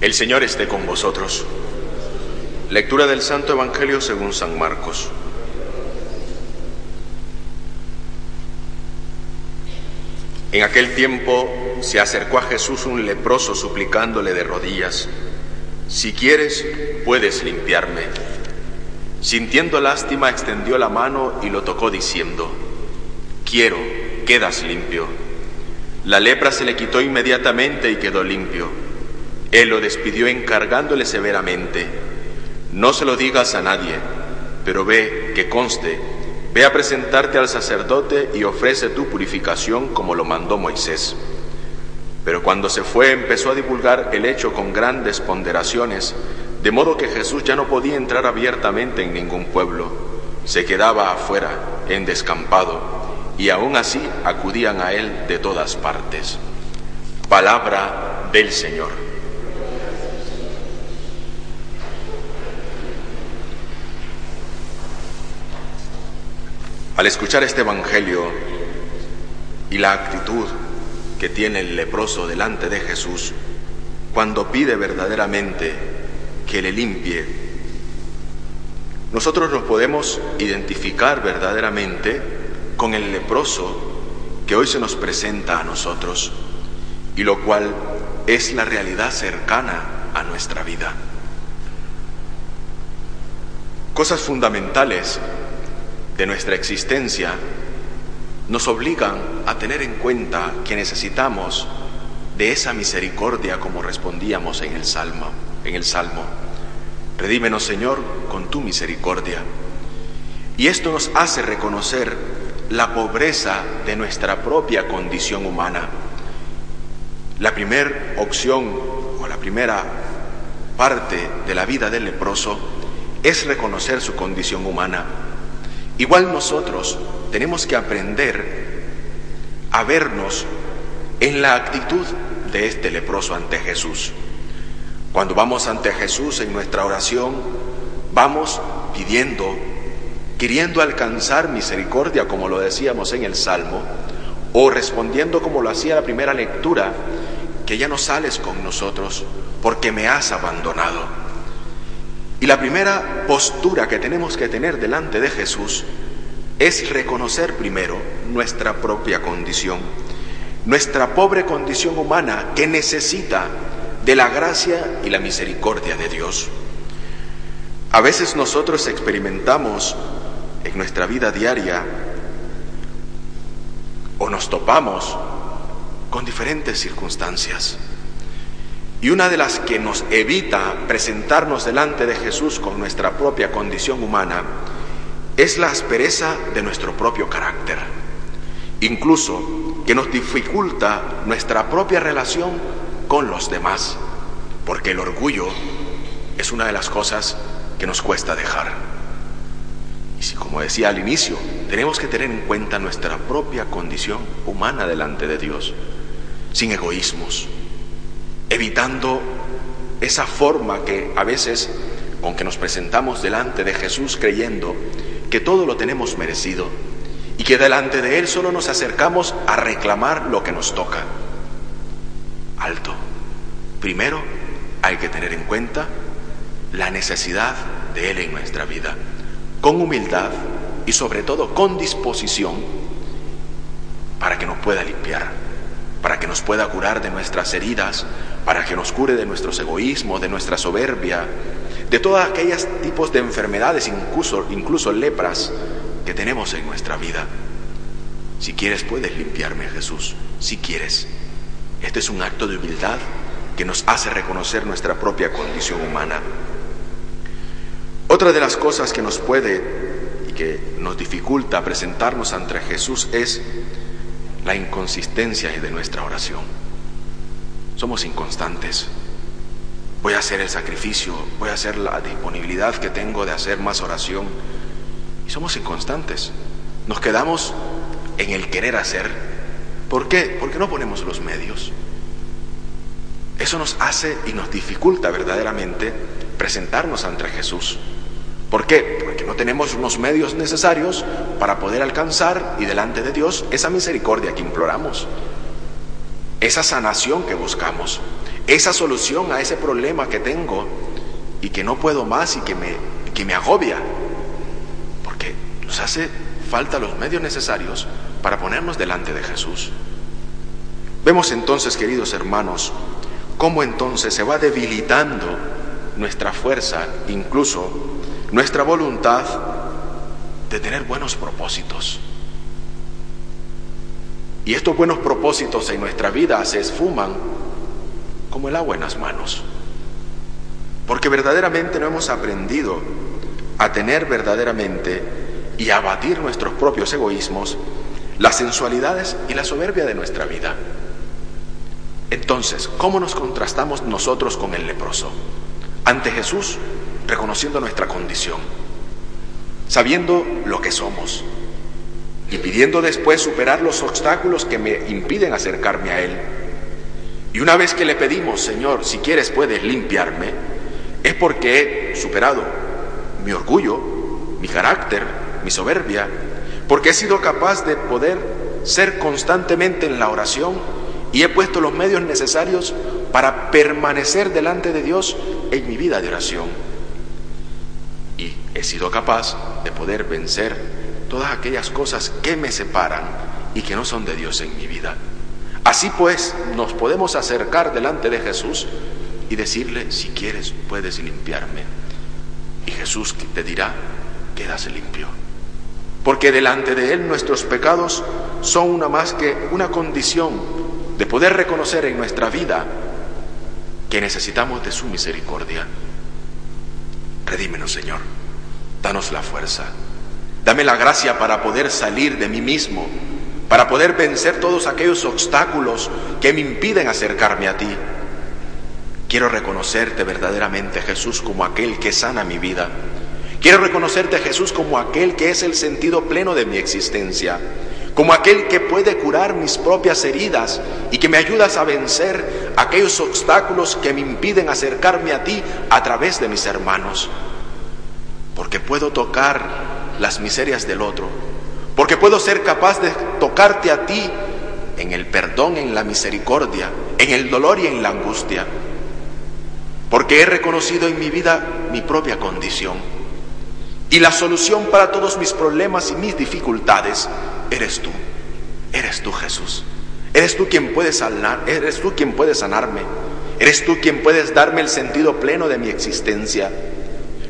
El Señor esté con vosotros. Lectura del Santo Evangelio según San Marcos. En aquel tiempo se acercó a Jesús un leproso suplicándole de rodillas, si quieres, puedes limpiarme. Sintiendo lástima, extendió la mano y lo tocó diciendo, quiero, quedas limpio. La lepra se le quitó inmediatamente y quedó limpio. Él lo despidió encargándole severamente, no se lo digas a nadie, pero ve que conste Ve a presentarte al sacerdote y ofrece tu purificación como lo mandó Moisés. Pero cuando se fue empezó a divulgar el hecho con grandes ponderaciones, de modo que Jesús ya no podía entrar abiertamente en ningún pueblo, se quedaba afuera, en descampado, y aún así acudían a él de todas partes. Palabra del Señor. Al escuchar este Evangelio y la actitud que tiene el leproso delante de Jesús, cuando pide verdaderamente que le limpie, nosotros nos podemos identificar verdaderamente con el leproso que hoy se nos presenta a nosotros y lo cual es la realidad cercana a nuestra vida. Cosas fundamentales de nuestra existencia nos obligan a tener en cuenta que necesitamos de esa misericordia como respondíamos en el salmo, en el salmo. Redímenos, Señor, con tu misericordia. Y esto nos hace reconocer la pobreza de nuestra propia condición humana. La primera opción o la primera parte de la vida del leproso es reconocer su condición humana Igual nosotros tenemos que aprender a vernos en la actitud de este leproso ante Jesús. Cuando vamos ante Jesús en nuestra oración, vamos pidiendo, queriendo alcanzar misericordia, como lo decíamos en el Salmo, o respondiendo como lo hacía la primera lectura, que ya no sales con nosotros porque me has abandonado. La primera postura que tenemos que tener delante de Jesús es reconocer primero nuestra propia condición, nuestra pobre condición humana que necesita de la gracia y la misericordia de Dios. A veces nosotros experimentamos en nuestra vida diaria o nos topamos con diferentes circunstancias. Y una de las que nos evita presentarnos delante de Jesús con nuestra propia condición humana es la aspereza de nuestro propio carácter, incluso que nos dificulta nuestra propia relación con los demás, porque el orgullo es una de las cosas que nos cuesta dejar. Y si, como decía al inicio, tenemos que tener en cuenta nuestra propia condición humana delante de Dios, sin egoísmos, evitando esa forma que a veces con que nos presentamos delante de Jesús creyendo que todo lo tenemos merecido y que delante de Él solo nos acercamos a reclamar lo que nos toca. Alto. Primero hay que tener en cuenta la necesidad de Él en nuestra vida, con humildad y sobre todo con disposición para que nos pueda limpiar, para que nos pueda curar de nuestras heridas, para que nos cure de nuestros egoísmos, de nuestra soberbia, de todos aquellos tipos de enfermedades, incluso, incluso lepras, que tenemos en nuestra vida. Si quieres, puedes limpiarme, Jesús, si quieres. Este es un acto de humildad que nos hace reconocer nuestra propia condición humana. Otra de las cosas que nos puede y que nos dificulta presentarnos ante Jesús es la inconsistencia de nuestra oración. Somos inconstantes. Voy a hacer el sacrificio, voy a hacer la disponibilidad que tengo de hacer más oración. Y somos inconstantes. Nos quedamos en el querer hacer. ¿Por qué? Porque no ponemos los medios. Eso nos hace y nos dificulta verdaderamente presentarnos ante Jesús. ¿Por qué? Porque no tenemos los medios necesarios para poder alcanzar y delante de Dios esa misericordia que imploramos, esa sanación que buscamos, esa solución a ese problema que tengo y que no puedo más y que me, que me agobia. Porque nos hace falta los medios necesarios para ponernos delante de Jesús. Vemos entonces, queridos hermanos, cómo entonces se va debilitando nuestra fuerza, incluso nuestra voluntad de tener buenos propósitos. Y estos buenos propósitos en nuestra vida se esfuman como el agua en las manos. Porque verdaderamente no hemos aprendido a tener verdaderamente y a abatir nuestros propios egoísmos, las sensualidades y la soberbia de nuestra vida. Entonces, ¿cómo nos contrastamos nosotros con el leproso? Ante Jesús, reconociendo nuestra condición, sabiendo lo que somos y pidiendo después superar los obstáculos que me impiden acercarme a Él. Y una vez que le pedimos, Señor, si quieres puedes limpiarme, es porque he superado mi orgullo, mi carácter, mi soberbia, porque he sido capaz de poder ser constantemente en la oración y he puesto los medios necesarios para permanecer delante de Dios en mi vida de oración. Y he sido capaz de poder vencer todas aquellas cosas que me separan y que no son de Dios en mi vida. Así pues, nos podemos acercar delante de Jesús y decirle, si quieres, puedes limpiarme. Y Jesús te dirá, quedas limpio. Porque delante de Él nuestros pecados son una más que una condición de poder reconocer en nuestra vida que necesitamos de su misericordia. Redímenos, Señor. Danos la fuerza. Dame la gracia para poder salir de mí mismo, para poder vencer todos aquellos obstáculos que me impiden acercarme a ti. Quiero reconocerte verdaderamente, Jesús, como aquel que sana mi vida. Quiero reconocerte, Jesús, como aquel que es el sentido pleno de mi existencia como aquel que puede curar mis propias heridas y que me ayudas a vencer aquellos obstáculos que me impiden acercarme a ti a través de mis hermanos. Porque puedo tocar las miserias del otro, porque puedo ser capaz de tocarte a ti en el perdón, en la misericordia, en el dolor y en la angustia, porque he reconocido en mi vida mi propia condición. Y la solución para todos mis problemas y mis dificultades eres tú. Eres tú, Jesús. Eres tú quien puedes sanar, eres tú quien puedes sanarme. Eres tú quien puedes darme el sentido pleno de mi existencia.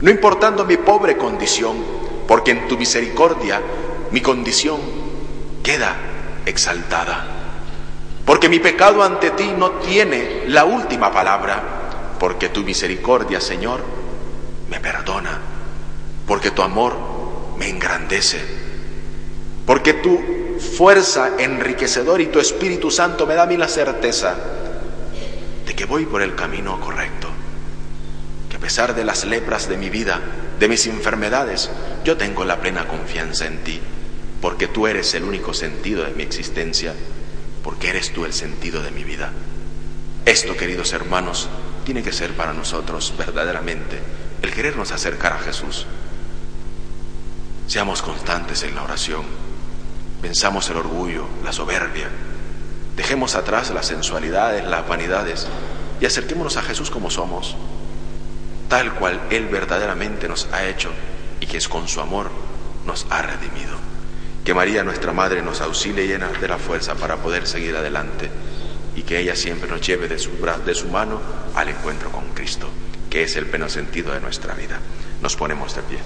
No importando mi pobre condición, porque en tu misericordia mi condición queda exaltada. Porque mi pecado ante ti no tiene la última palabra, porque tu misericordia, Señor, me perdona, porque tu amor me engrandece, porque tu fuerza enriquecedor y tu Espíritu Santo me da a mí la certeza de que voy por el camino correcto, que a pesar de las lepras de mi vida, de mis enfermedades, yo tengo la plena confianza en ti, porque tú eres el único sentido de mi existencia, porque eres tú el sentido de mi vida. Esto, queridos hermanos, tiene que ser para nosotros verdaderamente el querernos acercar a Jesús. Seamos constantes en la oración Venzamos el orgullo, la soberbia. Dejemos atrás las sensualidades, las vanidades y acerquémonos a Jesús como somos, tal cual Él verdaderamente nos ha hecho y que es con su amor nos ha redimido. Que María, nuestra Madre, nos auxilie llena de la fuerza para poder seguir adelante y que ella siempre nos lleve de su, de su mano al encuentro con Cristo, que es el pleno sentido de nuestra vida. Nos ponemos de pie.